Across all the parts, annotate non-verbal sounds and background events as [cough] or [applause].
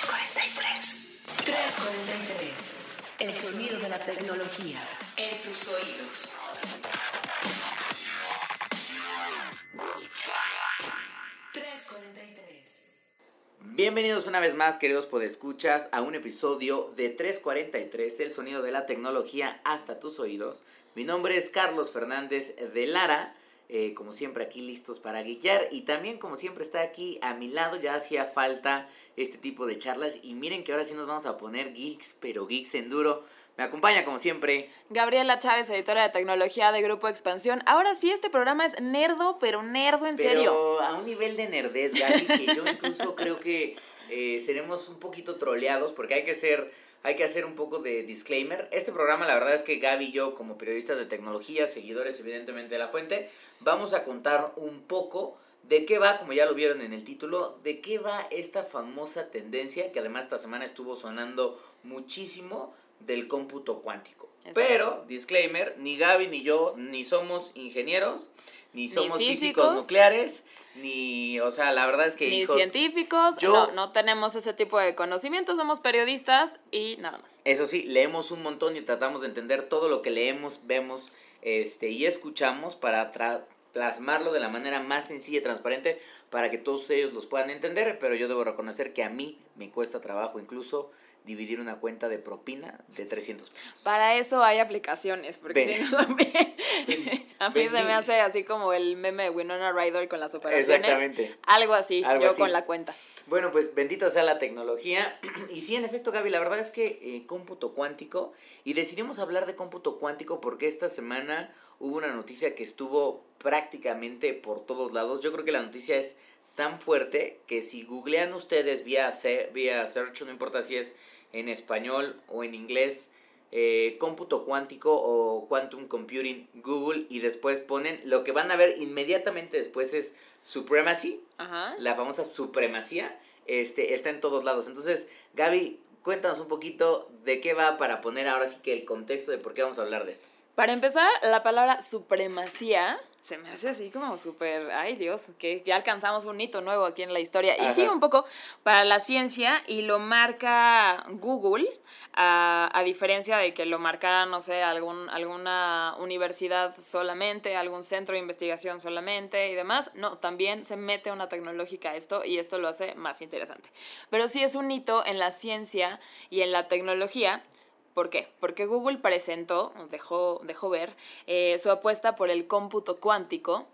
343. 343. El sonido de la tecnología en tus oídos. Bienvenidos una vez más, queridos podescuchas, a un episodio de 343, el sonido de la tecnología hasta tus oídos. Mi nombre es Carlos Fernández de Lara, eh, como siempre aquí listos para guiar y también como siempre está aquí a mi lado, ya hacía falta este tipo de charlas y miren que ahora sí nos vamos a poner geeks, pero geeks en duro. Me acompaña como siempre. Gabriela Chávez, editora de tecnología de Grupo Expansión. Ahora sí, este programa es nerdo, pero nerdo en pero serio. a un nivel de nerdez, Gaby, que yo incluso [laughs] creo que eh, seremos un poquito troleados porque hay que ser... Hay que hacer un poco de disclaimer. Este programa, la verdad es que Gaby y yo, como periodistas de tecnología, seguidores evidentemente de la fuente, vamos a contar un poco de qué va, como ya lo vieron en el título, de qué va esta famosa tendencia que además esta semana estuvo sonando muchísimo del cómputo cuántico. Exacto. Pero, disclaimer, ni Gaby ni yo ni somos ingenieros, ni somos físicos, físicos. nucleares, ni, o sea, la verdad es que Ni hijos, científicos, yo- no, no tenemos ese tipo de conocimientos, somos periodistas y nada más. Eso sí, leemos un montón y tratamos de entender todo lo que leemos, vemos este, y escuchamos para tra- plasmarlo de la manera más sencilla y transparente para que todos ellos los puedan entender, pero yo debo reconocer que a mí me cuesta trabajo incluso dividir una cuenta de propina de 300 pesos. Para eso hay aplicaciones, porque si no también [laughs] a mí se me hace así como el meme de Winona Ryder con las operaciones. Exactamente. Algo así, Algo yo así. con la cuenta. Bueno, pues bendito sea la tecnología. [clears throat] Y sí, en efecto, Gaby, la verdad es que eh, cómputo cuántico. Y decidimos hablar de cómputo cuántico porque esta semana hubo una noticia que estuvo prácticamente por todos lados. Yo creo que la noticia es tan fuerte que si googlean ustedes vía, vía search, no importa si es en español o en inglés, eh, cómputo cuántico o quantum computing Google y después ponen, lo que van a ver inmediatamente después es supremacy Ajá. la famosa supremacía este, está en todos lados. Entonces, Gaby, cuéntanos un poquito de qué va para poner ahora sí que el contexto de por qué vamos a hablar de esto. Para empezar, la palabra supremacía se me hace así como súper, ay Dios, que ya alcanzamos un hito nuevo aquí en la historia. Y sí, un poco para la ciencia y lo marca Google, a, a diferencia de que lo marcara, no sé, algún, alguna universidad solamente, algún centro de investigación solamente y demás. No, también se mete una tecnológica a esto y esto lo hace más interesante. Pero sí es un hito en la ciencia y en la tecnología. ¿Por qué? Porque Google presentó, dejó, dejó ver, eh, su apuesta por el cómputo cuántico,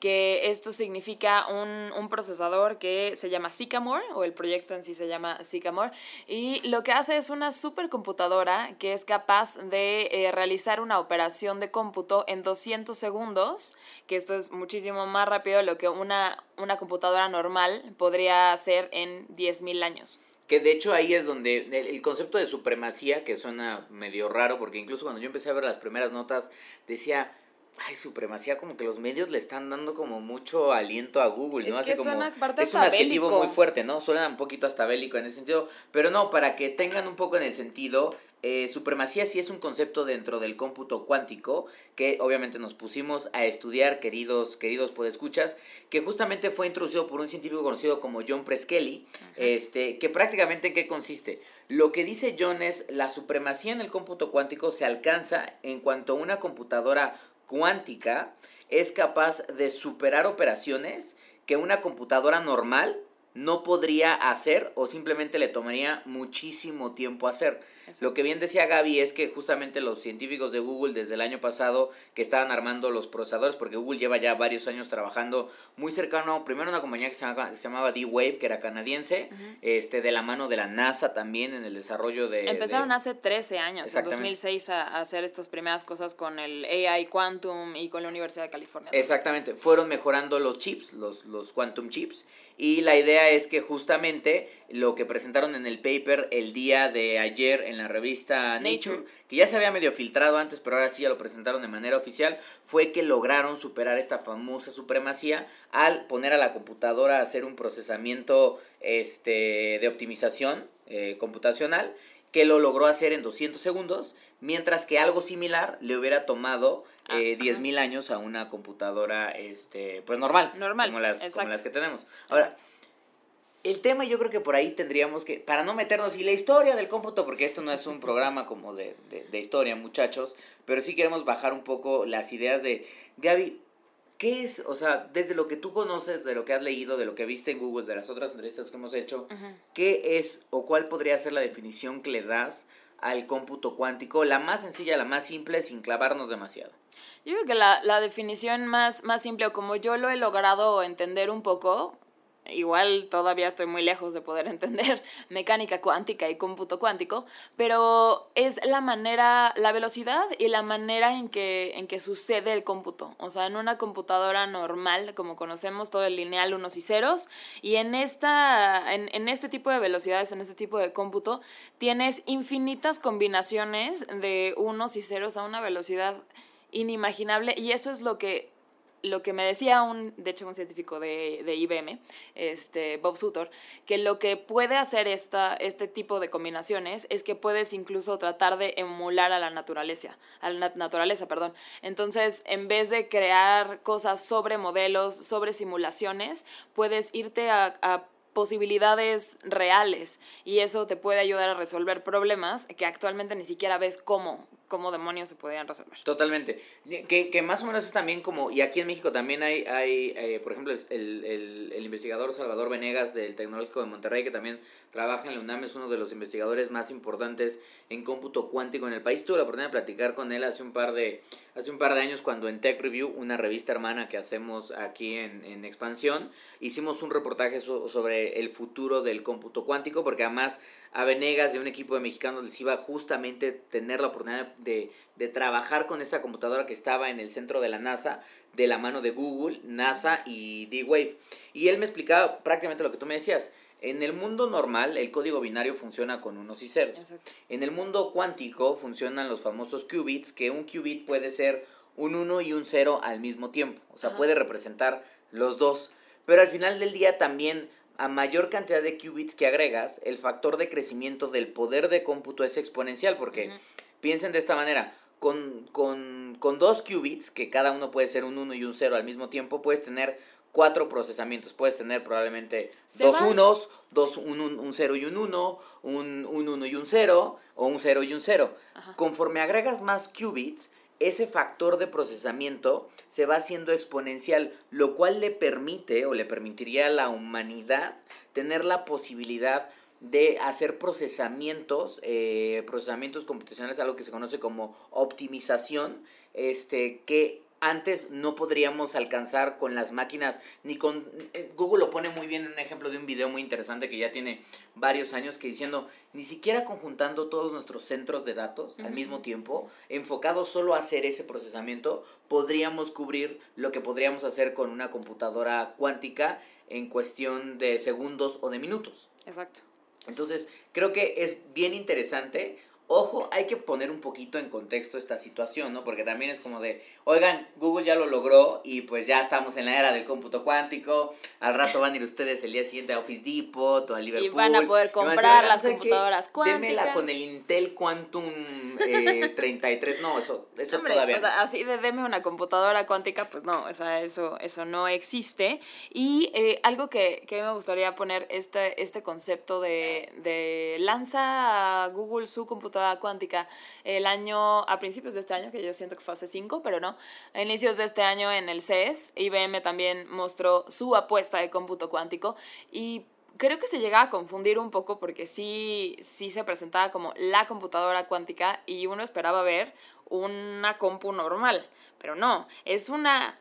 que esto significa un, un procesador que se llama Sycamore, o el proyecto en sí se llama Sycamore, y lo que hace es una supercomputadora que es capaz de eh, realizar una operación de cómputo en 200 segundos, que esto es muchísimo más rápido de lo que una, una computadora normal podría hacer en 10.000 años. Que de hecho ahí es donde el, concepto de supremacía, que suena medio raro, porque incluso cuando yo empecé a ver las primeras notas, decía, ay, supremacía, como que los medios le están dando como mucho aliento a Google, ¿no? Es que Así como, suena aparte es un adjetivo bélico. muy fuerte, ¿no? Suena un poquito hasta bélico en ese sentido, pero no, para que tengan un poco en el sentido, eh, supremacía sí es un concepto dentro del cómputo cuántico que obviamente nos pusimos a estudiar, queridos, queridos podescuchas, que justamente fue introducido por un científico conocido como John Preskelly, este, que prácticamente en qué consiste. Lo que dice John es la supremacía en el cómputo cuántico se alcanza en cuanto una computadora cuántica es capaz de superar operaciones que una computadora normal no podría hacer o simplemente le tomaría muchísimo tiempo hacer. Lo que bien decía Gaby es que justamente los científicos de Google desde el año pasado que estaban armando los procesadores, porque Google lleva ya varios años trabajando muy cercano, primero una compañía que se llamaba, se llamaba D-Wave, que era canadiense, este, de la mano de la NASA también en el desarrollo de... Empezaron de- hace 13 años, en Exactamente. 2006, a, a hacer estas primeras cosas con el AI Quantum y con la Universidad de California. Exactamente, fueron mejorando los chips, los, los quantum chips, y la idea es que justamente lo que presentaron en el paper el día de ayer en la revista Nature, Nature. que ya se había medio filtrado antes, pero ahora sí ya lo presentaron de manera oficial, fue que lograron superar esta famosa supremacía al poner a la computadora a hacer un procesamiento este, de optimización eh, computacional que lo logró hacer en 200 segundos, mientras que algo similar le hubiera tomado Ah, eh, ajá. 10.000 años a una computadora este, pues normal, Normal, como las, como las que tenemos. Ahora, el tema yo creo que por ahí tendríamos que, para no meternos, y la historia del cómputo, porque esto no es un programa como de, de, de historia, muchachos, pero sí queremos bajar un poco las ideas de, Gaby, ¿qué es, o sea, desde lo que tú conoces, de lo que has leído, de lo que viste en Google, de las otras entrevistas que hemos hecho, qué es o cuál podría ser la definición que le das al cómputo cuántico, la más sencilla, la más simple, sin clavarnos demasiado? Yo creo que la, la definición más, más simple, o como yo lo he logrado entender un poco, igual todavía estoy muy lejos de poder [laughs] entender mecánica cuántica y cómputo cuántico, pero es la manera, la velocidad y la manera en que, en que sucede el cómputo. O sea, en una computadora normal, como conocemos todo el lineal unos y ceros, y en, esta, en, en este tipo de velocidades, en este tipo de cómputo, tienes infinitas combinaciones de unos y ceros a una velocidad inimaginable y eso es lo que lo que me decía un, de hecho, un científico de, de IBM, este, Bob Sutor, que lo que puede hacer esta, este tipo de combinaciones es que puedes incluso tratar de emular a la naturaleza, a la naturaleza, perdón. Entonces, en vez de crear cosas sobre modelos, sobre simulaciones, puedes irte a, a posibilidades reales y eso te puede ayudar a resolver problemas que actualmente ni siquiera ves cómo, cómo demonios se podrían resolver. Totalmente. Que, que, más o menos es también como, y aquí en México también hay, hay eh, por ejemplo, el, el, el, investigador Salvador Venegas del Tecnológico de Monterrey, que también trabaja en la UNAM, es uno de los investigadores más importantes en cómputo cuántico en el país. Tuve la oportunidad de platicar con él hace un par de, hace un par de años cuando en Tech Review, una revista hermana que hacemos aquí en, en Expansión, hicimos un reportaje sobre el futuro del cómputo cuántico, porque además a Venegas de un equipo de mexicanos les iba justamente tener la oportunidad de, de, trabajar con esta computadora que estaba en el centro de la NASA, de la mano de Google, NASA y D-Wave. Y él me explicaba prácticamente lo que tú me decías. En el mundo normal, el código binario funciona con unos y ceros. Exacto. En el mundo cuántico funcionan los famosos qubits, que un qubit puede ser un 1 y un 0 al mismo tiempo. O sea, Ajá. puede representar los dos. Pero al final del día también a mayor cantidad de qubits que agregas, el factor de crecimiento del poder de cómputo es exponencial, porque uh -huh. Piensen de esta manera, con, con, con, dos qubits, que cada uno puede ser un 1 y un 0 al mismo tiempo, puedes tener cuatro procesamientos. Puedes tener probablemente dos va? unos, dos, un, un, un 0 y un 1, un 1 un y un 0, o un 0 y un 0. Conforme agregas más qubits, ese factor de procesamiento se va haciendo exponencial, lo cual le permite o le permitiría a la humanidad tener la posibilidad de hacer procesamientos, eh, procesamientos computacionales, algo que se conoce como optimización, este, que antes no podríamos alcanzar con las máquinas, ni con... Eh, Google lo pone muy bien en un ejemplo de un video muy interesante que ya tiene varios años, que diciendo, ni siquiera conjuntando todos nuestros centros de datos uh -huh. al mismo tiempo, enfocados solo a hacer ese procesamiento, podríamos cubrir lo que podríamos hacer con una computadora cuántica en cuestión de segundos o de minutos. Exacto. Entonces, creo que es bien interesante. Ojo, hay que poner un poquito en contexto esta situación, ¿no? Porque también es como de, oigan, Google ya lo logró y pues ya estamos en la era del cómputo cuántico. Al rato van a ir ustedes el día siguiente a Office Depot o a Liverpool. Y van a poder comprar a las computadoras cuánticas. Démela con el Intel Quantum eh, [laughs] 33. No, eso, eso Hombre, todavía o sea, así de deme una computadora cuántica, pues no, o sea, eso, eso no existe. Y eh, algo que, que me gustaría poner, este, este concepto de, de lanza a Google su computadora cuántica. El año, a principios de este año, que yo siento que fue hace cinco, pero no, a inicios de este año en el CES, IBM también mostró su apuesta de cómputo cuántico y creo que se llegaba a confundir un poco porque sí, sí se presentaba como la computadora cuántica y uno esperaba ver una compu normal, pero no, es una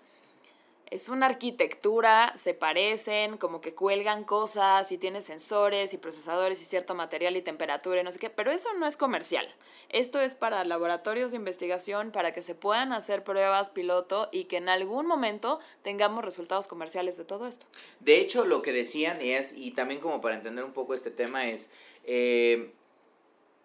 es una arquitectura, se parecen, como que cuelgan cosas y tiene sensores y procesadores y cierto material y temperatura y no sé qué, pero eso no es comercial. Esto es para laboratorios de investigación, para que se puedan hacer pruebas piloto y que en algún momento tengamos resultados comerciales de todo esto. De hecho, lo que decían es, y también como para entender un poco este tema, es, eh,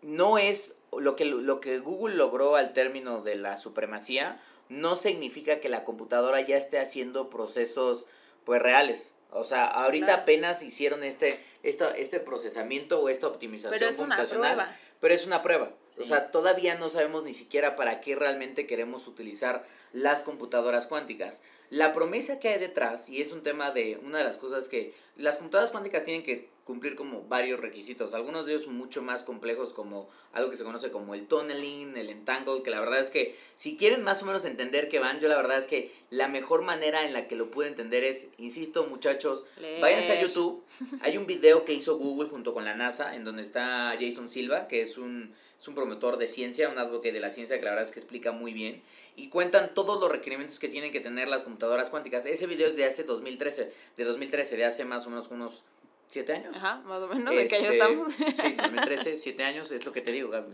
no es lo que, lo que Google logró al término de la supremacía, no significa que la computadora ya esté haciendo procesos pues reales. O sea, ahorita claro. apenas hicieron este esta, este procesamiento o esta optimización Pero es una computacional. prueba. Pero es una prueba. Sí. O sea, todavía no sabemos ni siquiera para qué realmente queremos utilizar las computadoras cuánticas. La promesa que hay detrás, y es un tema de una de las cosas que las computadoras cuánticas tienen que cumplir como varios requisitos, algunos de ellos mucho más complejos como algo que se conoce como el tunneling, el entangle, que la verdad es que si quieren más o menos entender qué van, yo la verdad es que la mejor manera en la que lo pude entender es, insisto muchachos, Leer. váyanse a YouTube, hay un video que hizo Google junto con la NASA en donde está Jason Silva, que es un, es un promotor de ciencia, un advocate de la ciencia que la verdad es que explica muy bien y cuentan todos los requerimientos que tienen que tener las computadoras cuánticas. Ese video es de hace 2013, de 2013, de hace más o menos unos 7 años. Ajá, más o menos, ¿de qué año Este, estamos? Sí, 2013, 7 años, es lo que te digo, Gaby.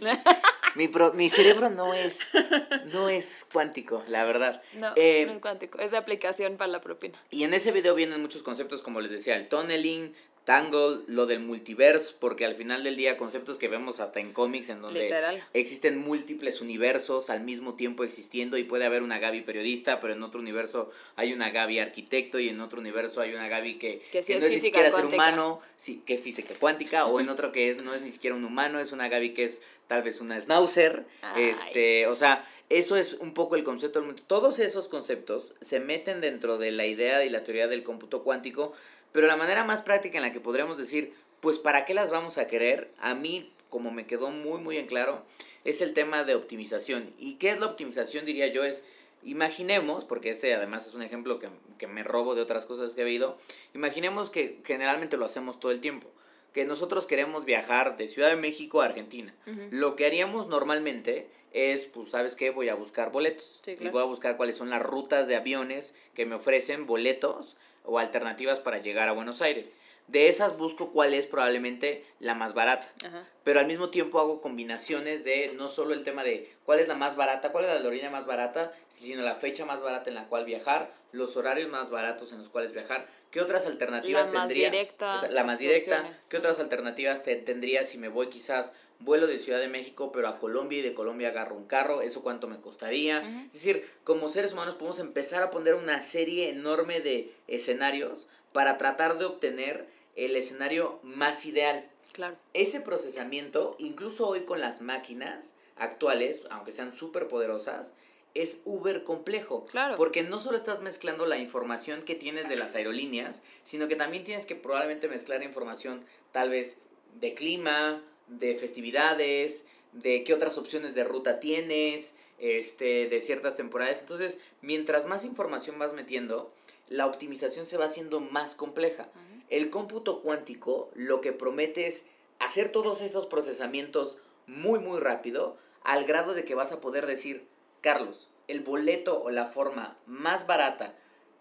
Mi, pro- mi cerebro no es, no es cuántico, la verdad. No, Eh, no es cuántico, es de aplicación para la propina. y en ese video vienen muchos conceptos, como les decía, el tunneling, Tangle, lo del multiverse, porque al final del día conceptos que vemos hasta en cómics en donde Literal. existen múltiples universos al mismo tiempo existiendo y puede haber una Gaby periodista, pero en otro universo hay una Gaby arquitecto y en otro universo hay una Gaby que, Que sí es no es ni siquiera ser humano, sí, que es física cuántica, o en otro que es, no es ni siquiera un humano, es una Gaby que es tal vez una schnauzer, Ay. este, o sea, eso es un poco el concepto del mundo. Todos esos conceptos se meten dentro de la idea y la teoría del cómputo cuántico, pero la manera más práctica en la que podríamos decir, pues, ¿para qué las vamos a querer? A mí, como me quedó muy, muy en claro, es el tema de optimización. ¿Y qué es la optimización? Diría yo, es, imaginemos, porque este además es un ejemplo que, que me robo de otras cosas que he oído, imaginemos que generalmente lo hacemos todo el tiempo, que nosotros queremos viajar de Ciudad de México a Argentina. Lo que haríamos normalmente es, pues, ¿sabes qué? Voy a buscar boletos. Sí, Y voy a buscar cuáles son las rutas de aviones que me ofrecen boletos o alternativas para llegar a Buenos Aires. De esas busco cuál es probablemente la más barata. Ajá. Pero al mismo tiempo hago combinaciones de no solo el tema de cuál es la más barata, cuál es la aerolínea más barata, sino la fecha más barata en la cual viajar, los horarios más baratos en los cuales viajar, qué otras alternativas La más tendría. directa, O sea, la más directa, qué otras alternativas te- tendría si me voy quizás vuelo de Ciudad de México pero a Colombia y de Colombia agarro un carro, eso cuánto me costaría. Ujú. Es decir, como seres humanos podemos empezar a poner una serie enorme de escenarios para tratar de obtener el escenario más ideal. Claro. Ese procesamiento, incluso hoy con las máquinas actuales, aunque sean súper poderosas, es uber complejo. Claro. Porque no solo estás mezclando la información que tienes de las aerolíneas, sino que también tienes que probablemente mezclar información tal vez de clima, de festividades, de qué otras opciones de ruta tienes, este, de ciertas temporadas. Entonces, mientras más información vas metiendo, la optimización se va haciendo más compleja. El cómputo cuántico lo que promete es hacer todos esos procesamientos muy muy rápido al grado de que vas a poder decir, Carlos, el boleto o la forma más barata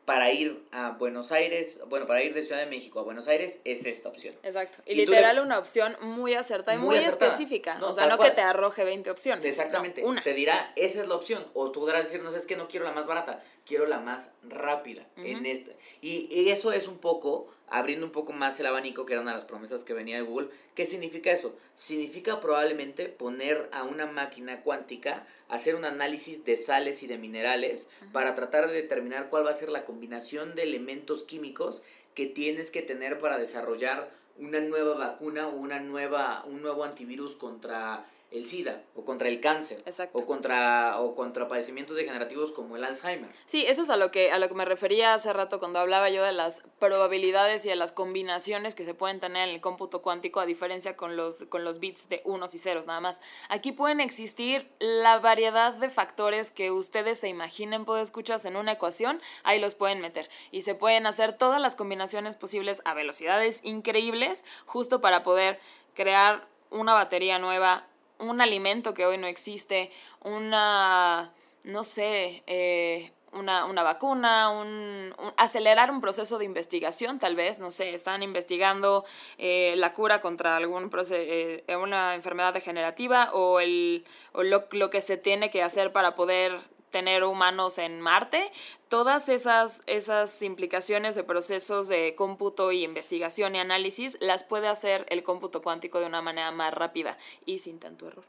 para ir a Buenos Aires, bueno, para ir de Ciudad de México a Buenos Aires es esta opción. Exacto. Y, literal le- una opción muy acertada y Muy muy, acertada. específica. No, o sea, no cual. que te arroje 20 opciones. Exactamente. no, una. Te dirá, esa es la opción. O tú podrás decir, no sé, es que no quiero la más barata, quiero la más rápida. en este. Y, y eso es un poco, abriendo un poco más el abanico, que era una de las promesas que venía de Google. ¿Qué significa eso? Significa probablemente poner a una máquina cuántica a hacer un análisis de sales y de minerales para tratar de determinar cuál va a ser la combinación de elementos químicos que tienes que tener para desarrollar una nueva vacuna o una nueva, un nuevo antivirus contra el SIDA o contra el cáncer Exacto. o contra, o contra padecimientos degenerativos como el Alzheimer. Sí, eso es a lo que a lo que me refería hace rato cuando hablaba yo de las probabilidades y de las combinaciones que se pueden tener en el cómputo cuántico a diferencia con los con los bits de unos y ceros nada más. Aquí pueden existir la variedad de factores que ustedes se imaginen puede escuchas en una ecuación, ahí los pueden meter y se pueden hacer todas las combinaciones posibles a velocidades increíbles justo para poder crear una batería nueva, un alimento que hoy no existe, una no sé, eh, una, una vacuna, un, acelerar un proceso de investigación, tal vez, no sé, están investigando eh, la cura contra algún proce- eh, una enfermedad degenerativa o, el, o lo, lo que se tiene que hacer para poder tener humanos en Marte, todas esas, esas implicaciones de procesos de cómputo y investigación y análisis las puede hacer el cómputo cuántico de una manera más rápida y sin tanto error.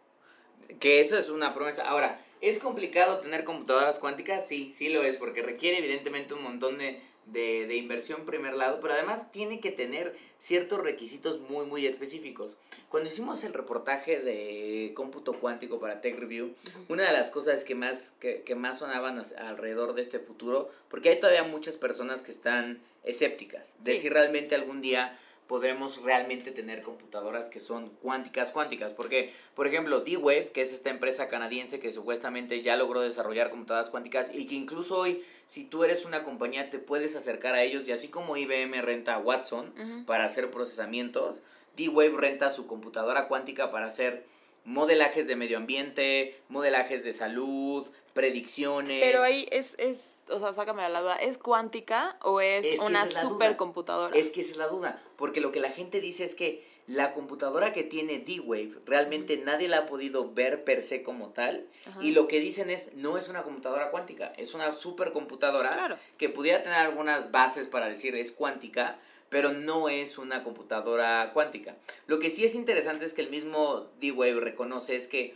Que eso es una promesa. Ahora, ¿Es complicado tener computadoras cuánticas? Sí, sí lo es, porque requiere evidentemente un montón de, de, de inversión primer lado, pero además tiene que tener ciertos requisitos muy, muy específicos. Cuando hicimos el reportaje de cómputo cuántico para Tech Review, una de las cosas que más, que, que más sonaban alrededor de este futuro, porque hay todavía muchas personas que están escépticas de Sí. si realmente algún día podremos realmente tener computadoras que son cuánticas cuánticas. Porque por ejemplo D-Wave que es esta empresa canadiense que supuestamente ya logró desarrollar computadoras cuánticas y que incluso hoy si tú eres una compañía te puedes acercar a ellos y así como IBM renta a Watson para hacer procesamientos D-Wave renta su computadora cuántica para hacer modelajes de medio ambiente modelajes de salud predicciones Pero ahí es, es, o sea, sácame la duda, ¿es cuántica o es, una es supercomputadora? Es que esa es la duda, porque lo que la gente dice es que la computadora que tiene D-Wave realmente nadie la ha podido ver per se como tal, Ajá. y lo que dicen es, no es una computadora cuántica, es una supercomputadora Claro. que pudiera tener algunas bases para decir es cuántica, pero no es una computadora cuántica. Lo que sí es interesante es que el mismo D-Wave reconoce es que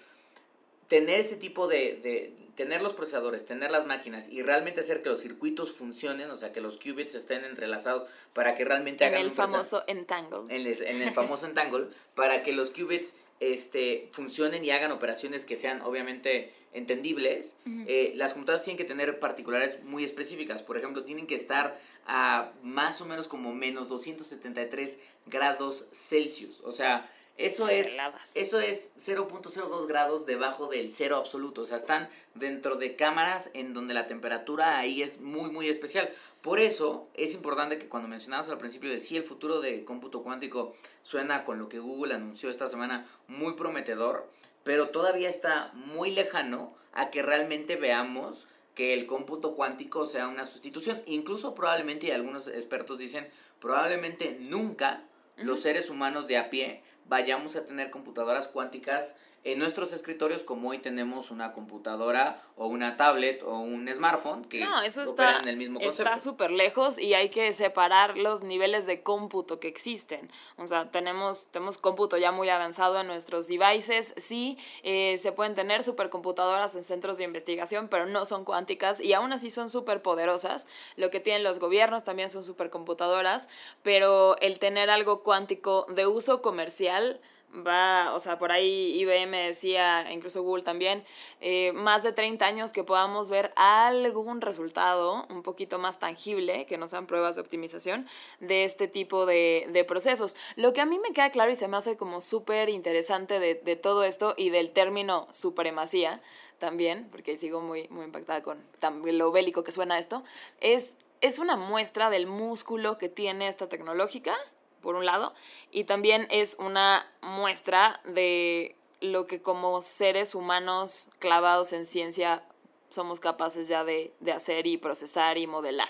tener este tipo de, de, tener los procesadores, tener las máquinas y realmente hacer que los circuitos funcionen, o sea, que los qubits estén entrelazados para que realmente En hagan el un famoso Entangle. en, les- en el famoso [laughs] entangle, para que los qubits este, funcionen y hagan operaciones que sean obviamente entendibles, eh, las computadoras tienen que tener particulares muy específicas. Por ejemplo, tienen que estar a más o menos como menos 273 grados Celsius. O sea, eso es, Heladas. eso es 0.02 grados debajo del cero absoluto. O sea, están dentro de cámaras en donde la temperatura ahí es muy, muy especial. Por eso es importante que cuando mencionamos al principio de si el futuro de cómputo cuántico suena con lo que Google anunció esta semana muy prometedor, pero todavía está muy lejano a que realmente veamos que el cómputo cuántico sea una sustitución. Incluso probablemente, y algunos expertos dicen, probablemente nunca los seres humanos de a pie vayamos a tener computadoras cuánticas en nuestros escritorios como hoy tenemos una computadora o una tablet o un smartphone que No, eso operan está en el mismo concepto. está súper lejos y hay que separar los niveles de cómputo que existen. O sea, tenemos, tenemos cómputo ya muy avanzado en nuestros devices. Sí, eh, se pueden tener supercomputadoras en centros de investigación, pero no son cuánticas y aún así son súper poderosas. Lo que tienen los gobiernos también son supercomputadoras, pero el tener algo cuántico de uso comercial va, o sea, por ahí IBM decía, incluso Google también, eh, más de 30 años que podamos ver algún resultado un poquito más tangible, que no sean pruebas de optimización, de este tipo de, de procesos. Lo que a mí me queda claro y se me hace como súper interesante de, de todo esto y del término supremacía también, porque sigo muy, muy impactada con lo bélico que suena esto, es, es una muestra del músculo que tiene esta tecnológica por un lado, y también es una muestra de lo que como seres humanos clavados en ciencia somos capaces ya de, de hacer y procesar y modelar.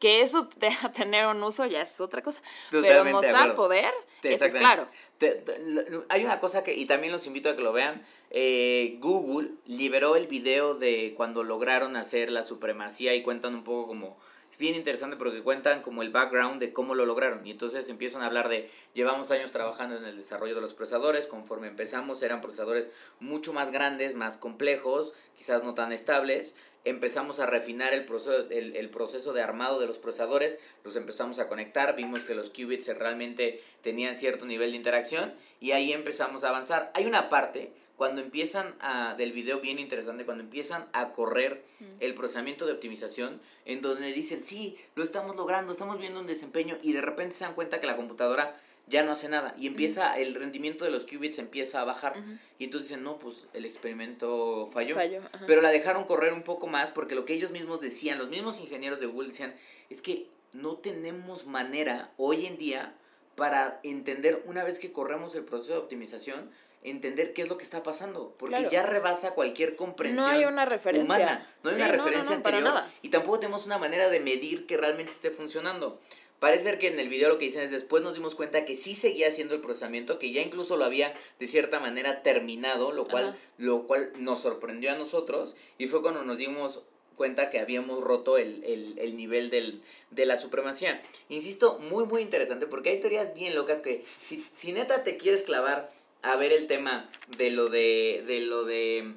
Que eso de [laughs] tener un uso ya es otra cosa, pero Totalmente mostrar poder, eso es claro. Te- te- hay una cosa que, y también los invito a que lo vean, eh, Google liberó el video de cuando lograron hacer la supremacía y cuentan un poco como, bien interesante porque cuentan como el background de cómo lo lograron y entonces empiezan a hablar de, llevamos años trabajando en el desarrollo de los procesadores, conforme empezamos eran procesadores mucho más grandes, más complejos, quizás no tan estables, empezamos a refinar el proceso, el, proceso de armado de los procesadores, los empezamos a conectar, vimos que los qubits realmente tenían cierto nivel de interacción y ahí empezamos a avanzar. Hay una parte cuando empiezan a, del video bien interesante, cuando empiezan a correr el procesamiento de optimización, en donde dicen, sí, lo estamos logrando, estamos viendo un desempeño y de repente se dan cuenta que la computadora ya no hace nada y empieza, el rendimiento de los qubits empieza a bajar y entonces dicen, no, pues el experimento falló. Fallo, ajá. Pero la dejaron correr un poco más porque lo que ellos mismos decían, los mismos ingenieros de Google decían, es que no tenemos manera hoy en día para entender, una vez que corremos el proceso de optimización, entender qué es lo que está pasando. Porque Claro. ya rebasa cualquier comprensión no hay una referencia. humana. No hay Sí, una referencia no, para anterior. nada. Y tampoco tenemos una manera de medir que realmente esté funcionando. Parece ser que en el video lo que dicen es después nos dimos cuenta que sí seguía haciendo el procesamiento, que ya incluso lo había de cierta manera terminado, lo cual, Ajá. lo cual nos sorprendió a nosotros y fue cuando nos dimos cuenta que habíamos roto el, el, el nivel del, de la supremacía. Insisto, muy muy interesante porque hay teorías bien locas que si, si neta te quieres clavar a ver el tema de lo de, de lo de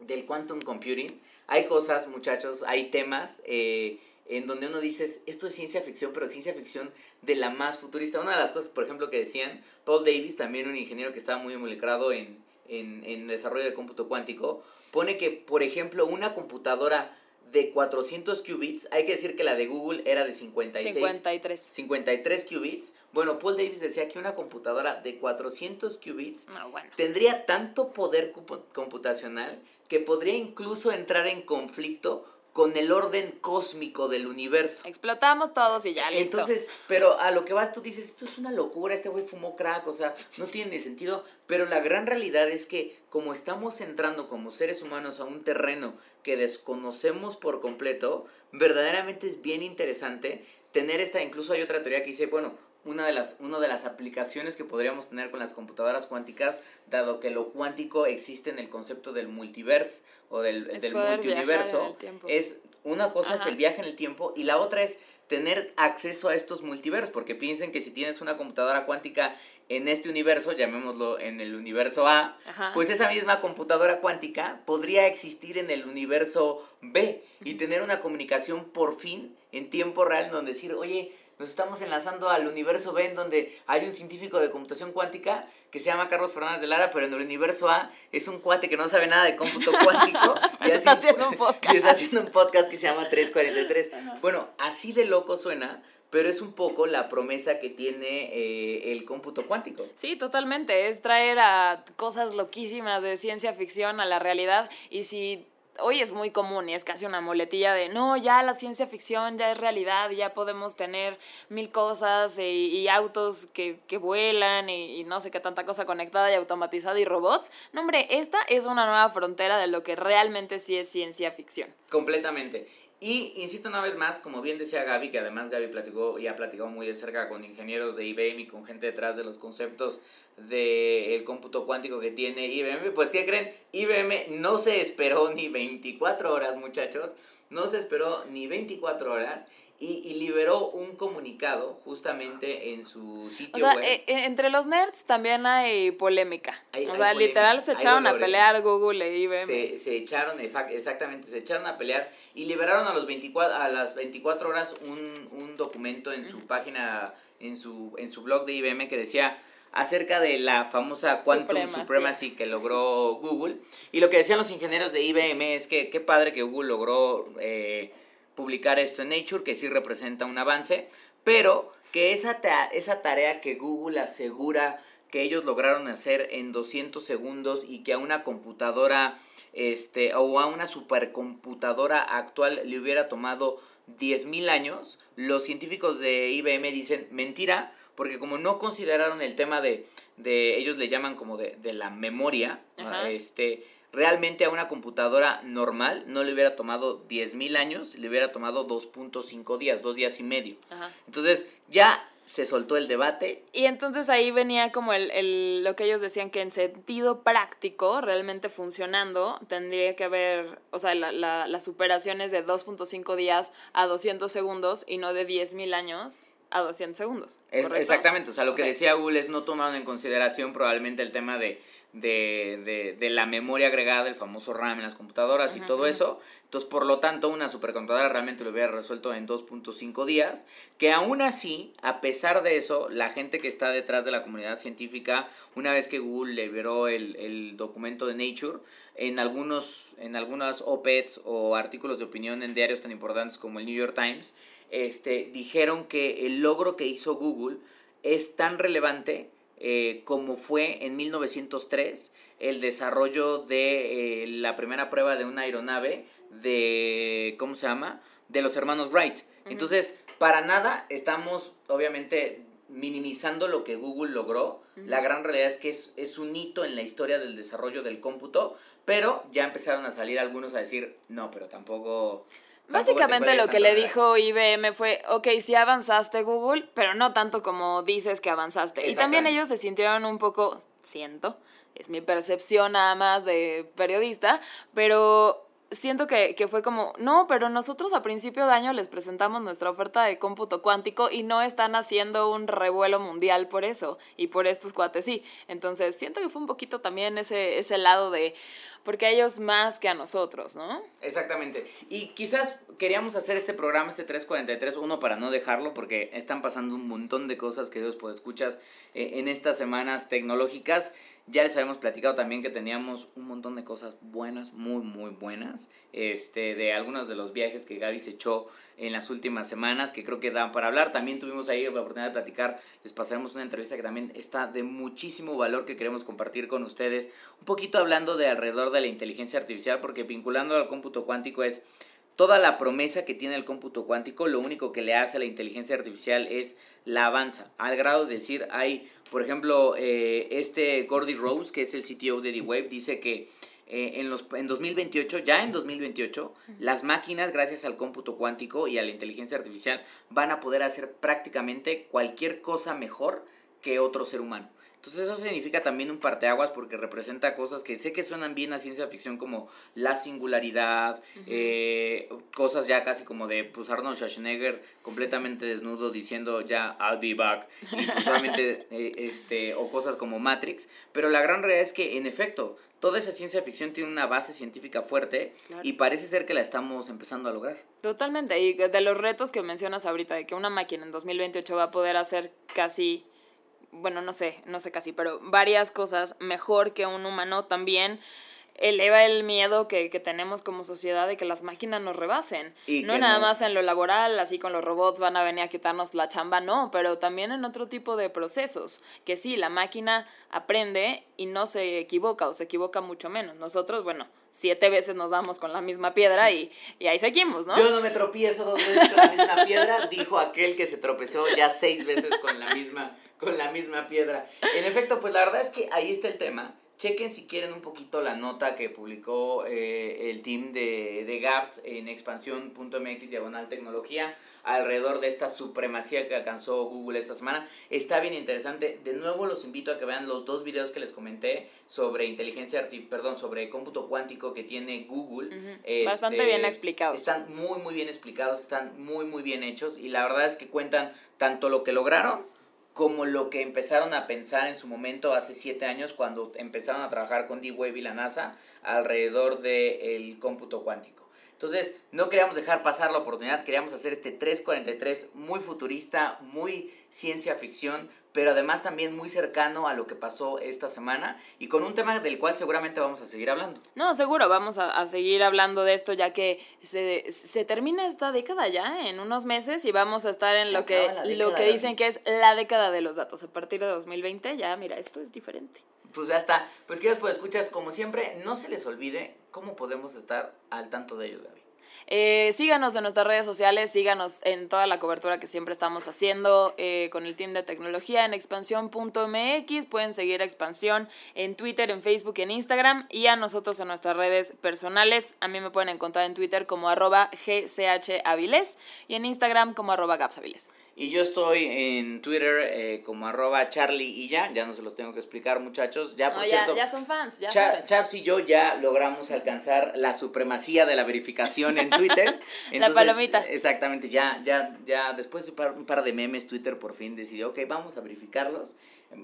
del quantum computing, hay cosas, muchachos, hay temas eh, en donde uno dice, esto es ciencia ficción, pero ciencia ficción de la más futurista. Una de las cosas, por ejemplo, que decían, Paul Davis, también un ingeniero que estaba muy involucrado en, en, en desarrollo de cómputo cuántico, pone que, por ejemplo, una computadora de 400 qubits, hay que decir que la de Google era de 56. 53. 53 qubits. Bueno, Paul Davis decía que una computadora de 400 qubits No, bueno. tendría tanto poder computacional que podría incluso entrar en conflicto con el orden cósmico del universo. Explotamos todos y ya, listo. Entonces, pero a lo que vas tú dices, esto es una locura, este güey fumó crack, o sea, no tiene ni sentido, pero la gran realidad es que como estamos entrando como seres humanos a un terreno que desconocemos por completo, verdaderamente es bien interesante tener esta, incluso hay otra teoría que dice, bueno, una de las, una de las aplicaciones que podríamos tener con las computadoras cuánticas, dado que lo cuántico existe en el concepto del multiverse o del, Es multiuniverso, es una cosa es el viaje en el tiempo y la otra es tener acceso a estos multiversos, porque piensen que si tienes una computadora cuántica en este universo, llamémoslo en el universo A, Ajá. pues esa misma computadora cuántica podría existir en el universo B y tener una comunicación por fin en tiempo real donde decir, oye, nos estamos enlazando al universo B en donde hay un científico de computación cuántica que se llama Carlos Fernández de Lara, pero en el universo A es un cuate que no sabe nada de cómputo [laughs] cuántico. y Está hace haciendo un [laughs] podcast. Y está haciendo un podcast que se llama 343. Bueno, así de loco suena, pero es un poco la promesa que tiene eh, el cómputo cuántico. Sí, totalmente. Es traer a cosas loquísimas de ciencia ficción a la realidad. Y si hoy es muy común y es casi una moletilla de no, ya la ciencia ficción ya es realidad, ya podemos tener mil cosas y, y autos que, que vuelan y, y no sé qué tanta cosa conectada y automatizada y robots. No, hombre, esta es una nueva frontera de lo que realmente sí es ciencia ficción. Completamente. Y insisto una vez más, como bien decía Gaby, que además Gaby platicó y ha platicado muy de cerca con ingenieros de IBM y con gente detrás de los conceptos del cómputo cuántico que tiene IBM, pues ¿qué creen? IBM no se esperó ni 24 horas, muchachos, no se esperó ni 24 horas y, y liberó un comunicado justamente en su O sitio sea, web. eh, eh, entre los nerds también hay polémica. Hay- o hay sea, polémica, literal se echaron a pelear Google e IBM. se, se echaron, exactamente, se echaron a pelear y liberaron a, los 24, a las 24 horas un, un documento en su página, en su, en su blog de IBM que decía acerca de la famosa Quantum Supremacy. Supremacy que logró Google. Y lo que decían los ingenieros de IBM es que qué padre que Google logró eh, publicar esto en Nature, que sí representa un avance, pero que esa, ta- esa tarea que Google asegura que ellos lograron hacer en 200 segundos y que a una computadora este o a una supercomputadora actual le hubiera tomado 10.000 años, los científicos de IBM dicen mentira, porque como no consideraron el tema de, de ellos le llaman como de, de la memoria, Ajá. este realmente a una computadora normal no le hubiera tomado 10.000 años, le hubiera tomado 2.5 días, dos días y medio. Ajá. Entonces ya se soltó el debate, Y entonces ahí venía como el, el- lo que ellos decían que en sentido práctico, realmente funcionando, tendría que haber, o sea, la, la, las superaciones de 2.5 días a 200 segundos y no de 10.000 años a 200 segundos. Es- exactamente, o sea, lo que decía Google es no tomaron en consideración probablemente el tema de, de, de, de la memoria agregada, el famoso RAM en las computadoras y todo eso. Entonces, por lo tanto, una supercomputadora realmente lo hubiera resuelto en 2.5 días, que aún así, a pesar de eso, la gente que está detrás de la comunidad científica, una vez que Google liberó el, el documento de Nature, en algunos, en algunas op-eds o artículos de opinión en diarios tan importantes como el New York Times, este, dijeron que el logro que hizo Google es tan relevante eh, como fue en 1903 el desarrollo de eh, la primera prueba de una aeronave de, ¿cómo se llama? De los hermanos Wright. Entonces, para nada estamos, obviamente, minimizando lo que Google logró. La gran realidad es que es, es un hito en la historia del desarrollo del cómputo, pero ya empezaron a salir algunos a decir, no, pero tampoco... Básicamente lo que le tanto". dijo IBM fue, ok, sí avanzaste Google, pero no tanto como dices que avanzaste. Y también ellos se sintieron un poco, siento, es mi percepción nada más de periodista, pero siento que, que, fue como, no, pero nosotros a principio de año les presentamos nuestra oferta de cómputo cuántico y no están haciendo un revuelo mundial por eso y por estos cuates sí. Entonces siento que fue un poquito también ese, ese lado de, porque a ellos más que a nosotros, ¿no? Exactamente. Y quizás queríamos hacer este programa, este 343, uno para no dejarlo, porque están pasando un montón de cosas, que queridos, pues escuchas eh, en estas semanas tecnológicas. Ya les habíamos platicado también que teníamos un montón de cosas buenas, muy, muy buenas, este, de algunos de los viajes que Gaby se echó en las últimas semanas, que creo que dan para hablar. También tuvimos ahí la oportunidad de platicar, les pasaremos una entrevista que también está de muchísimo valor que queremos compartir con ustedes, un poquito hablando de alrededor de la inteligencia artificial, porque vinculando al cómputo cuántico es toda la promesa que tiene el cómputo cuántico, lo único que le hace a la inteligencia artificial es la avanza, al grado de decir, hay por ejemplo, eh, este Gordy Rose, que es el CTO de D-Wave, dice que eh, en, los, en 2028, ya en 2028, las máquinas, gracias al cómputo cuántico y a la inteligencia artificial, van a poder hacer prácticamente cualquier cosa mejor que otro ser humano. Entonces eso significa también un parteaguas porque representa cosas que sé que suenan bien a ciencia ficción como la singularidad, eh, cosas ya casi como de pues Arnold Schwarzenegger completamente desnudo diciendo ya I'll be back, y pues, [laughs] eh, este, o cosas como Matrix, pero la gran realidad es que en efecto toda esa ciencia ficción tiene una base científica fuerte y parece ser que la estamos empezando a lograr. Totalmente, y de los retos que mencionas ahorita, de que una máquina en 2028 va a poder hacer casi bueno, no sé, no sé casi, pero varias cosas mejor que un humano también eleva el miedo que, tenemos como sociedad de que las máquinas nos rebasen. no nada más en lo laboral, así con los robots van a venir a quitarnos la chamba, no, pero también en otro tipo de procesos, que sí, la máquina aprende y no se equivoca o se equivoca mucho menos. Nosotros, bueno, siete veces nos damos con la misma piedra y, y ahí seguimos, ¿no? Yo no me tropiezo dos veces con la misma piedra, dijo aquel que se tropezó ya seis veces con la misma con la misma piedra. En efecto, pues la verdad es que ahí está el tema. Chequen si quieren un poquito la nota que publicó eh, el team de, de Gaps en expansión.mx diagonal tecnología alrededor de esta supremacía que alcanzó Google esta semana. Está bien interesante. De nuevo los invito a que vean los dos videos que les comenté sobre inteligencia artificial, perdón, sobre cómputo cuántico que tiene Google. Bastante bien este, explicados. Están muy muy bien explicados, están muy muy bien hechos y la verdad es que cuentan tanto lo que lograron como lo que empezaron a pensar en su momento hace siete años cuando empezaron a trabajar con D-Wave y la NASA alrededor del cómputo cuántico. Entonces, no queríamos dejar pasar la oportunidad, queríamos hacer este 343 muy futurista, muy ciencia ficción, pero además también muy cercano a lo que pasó esta semana y con un tema del cual seguramente vamos a seguir hablando. No, seguro, vamos a, seguir hablando de esto ya que se, se, termina esta década ya en unos meses y vamos a estar en lo que, lo que dicen que es la década de los datos. A partir de 2020 ya, mira, esto es diferente. Pues ya está. Pues queridos pues escuchas, como siempre, no se les olvide cómo podemos estar al tanto de ellos, Gaby. Eh, síganos en nuestras redes sociales, síganos en toda la cobertura que siempre estamos haciendo eh, con el team de tecnología en expansión.mx. Pueden seguir a Expansión en Twitter, en Facebook, en Instagram y a nosotros en nuestras redes personales. A mí me pueden encontrar en Twitter como arroba y en Instagram como arroba gapsaviles. Y yo estoy en Twitter eh, como arroba Charlie y ya, ya no se los tengo que explicar muchachos. Ya, por cierto, ya, son fans. Ya Chaps y yo ya logramos alcanzar la supremacía de la verificación en Twitter. [laughs] la palomita. Exactamente, ya, ya, ya después de un par de memes, Twitter por fin decidió, ok, vamos a verificarlos.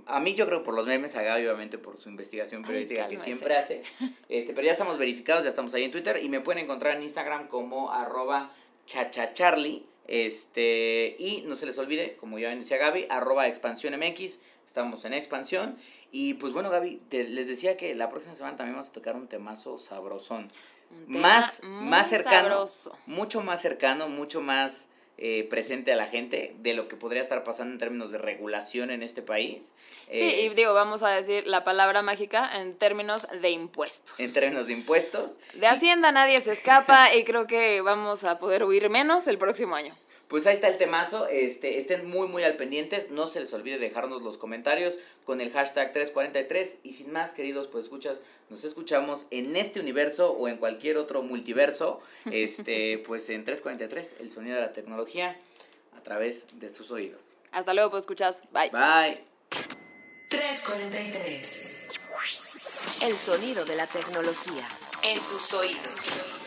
A mí yo creo por los memes, a Gaby obviamente por su investigación periodística que siempre hace. Este, pero ya estamos verificados, ya estamos ahí en Twitter y me pueden encontrar en Instagram como arroba chachacharlie este, y no se les olvide, como ya decía Gaby, arroba expansión MX, estamos en expansión. Y pues bueno, Gaby, les decía que la próxima semana también vamos a tocar un temazo sabrosón. más, más cercano, mucho más cercano, mucho más eh, presente a la gente de lo que podría estar pasando en términos de regulación en este país. Sí, y eh, digo, vamos a decir la palabra mágica en términos de impuestos. En términos de impuestos. De Hacienda nadie se escapa y creo que vamos a poder huir menos el próximo año. Pues ahí está el temazo, este, estén muy muy al pendientes, no se les olvide dejarnos los comentarios con el hashtag 343 y sin más queridos pues escuchas, nos escuchamos en este universo o en cualquier otro multiverso, este, [laughs] pues en 343, el sonido de la tecnología a través de tus oídos. Hasta luego, pues escuchas, bye. Bye. 343, el sonido de la tecnología en tus oídos.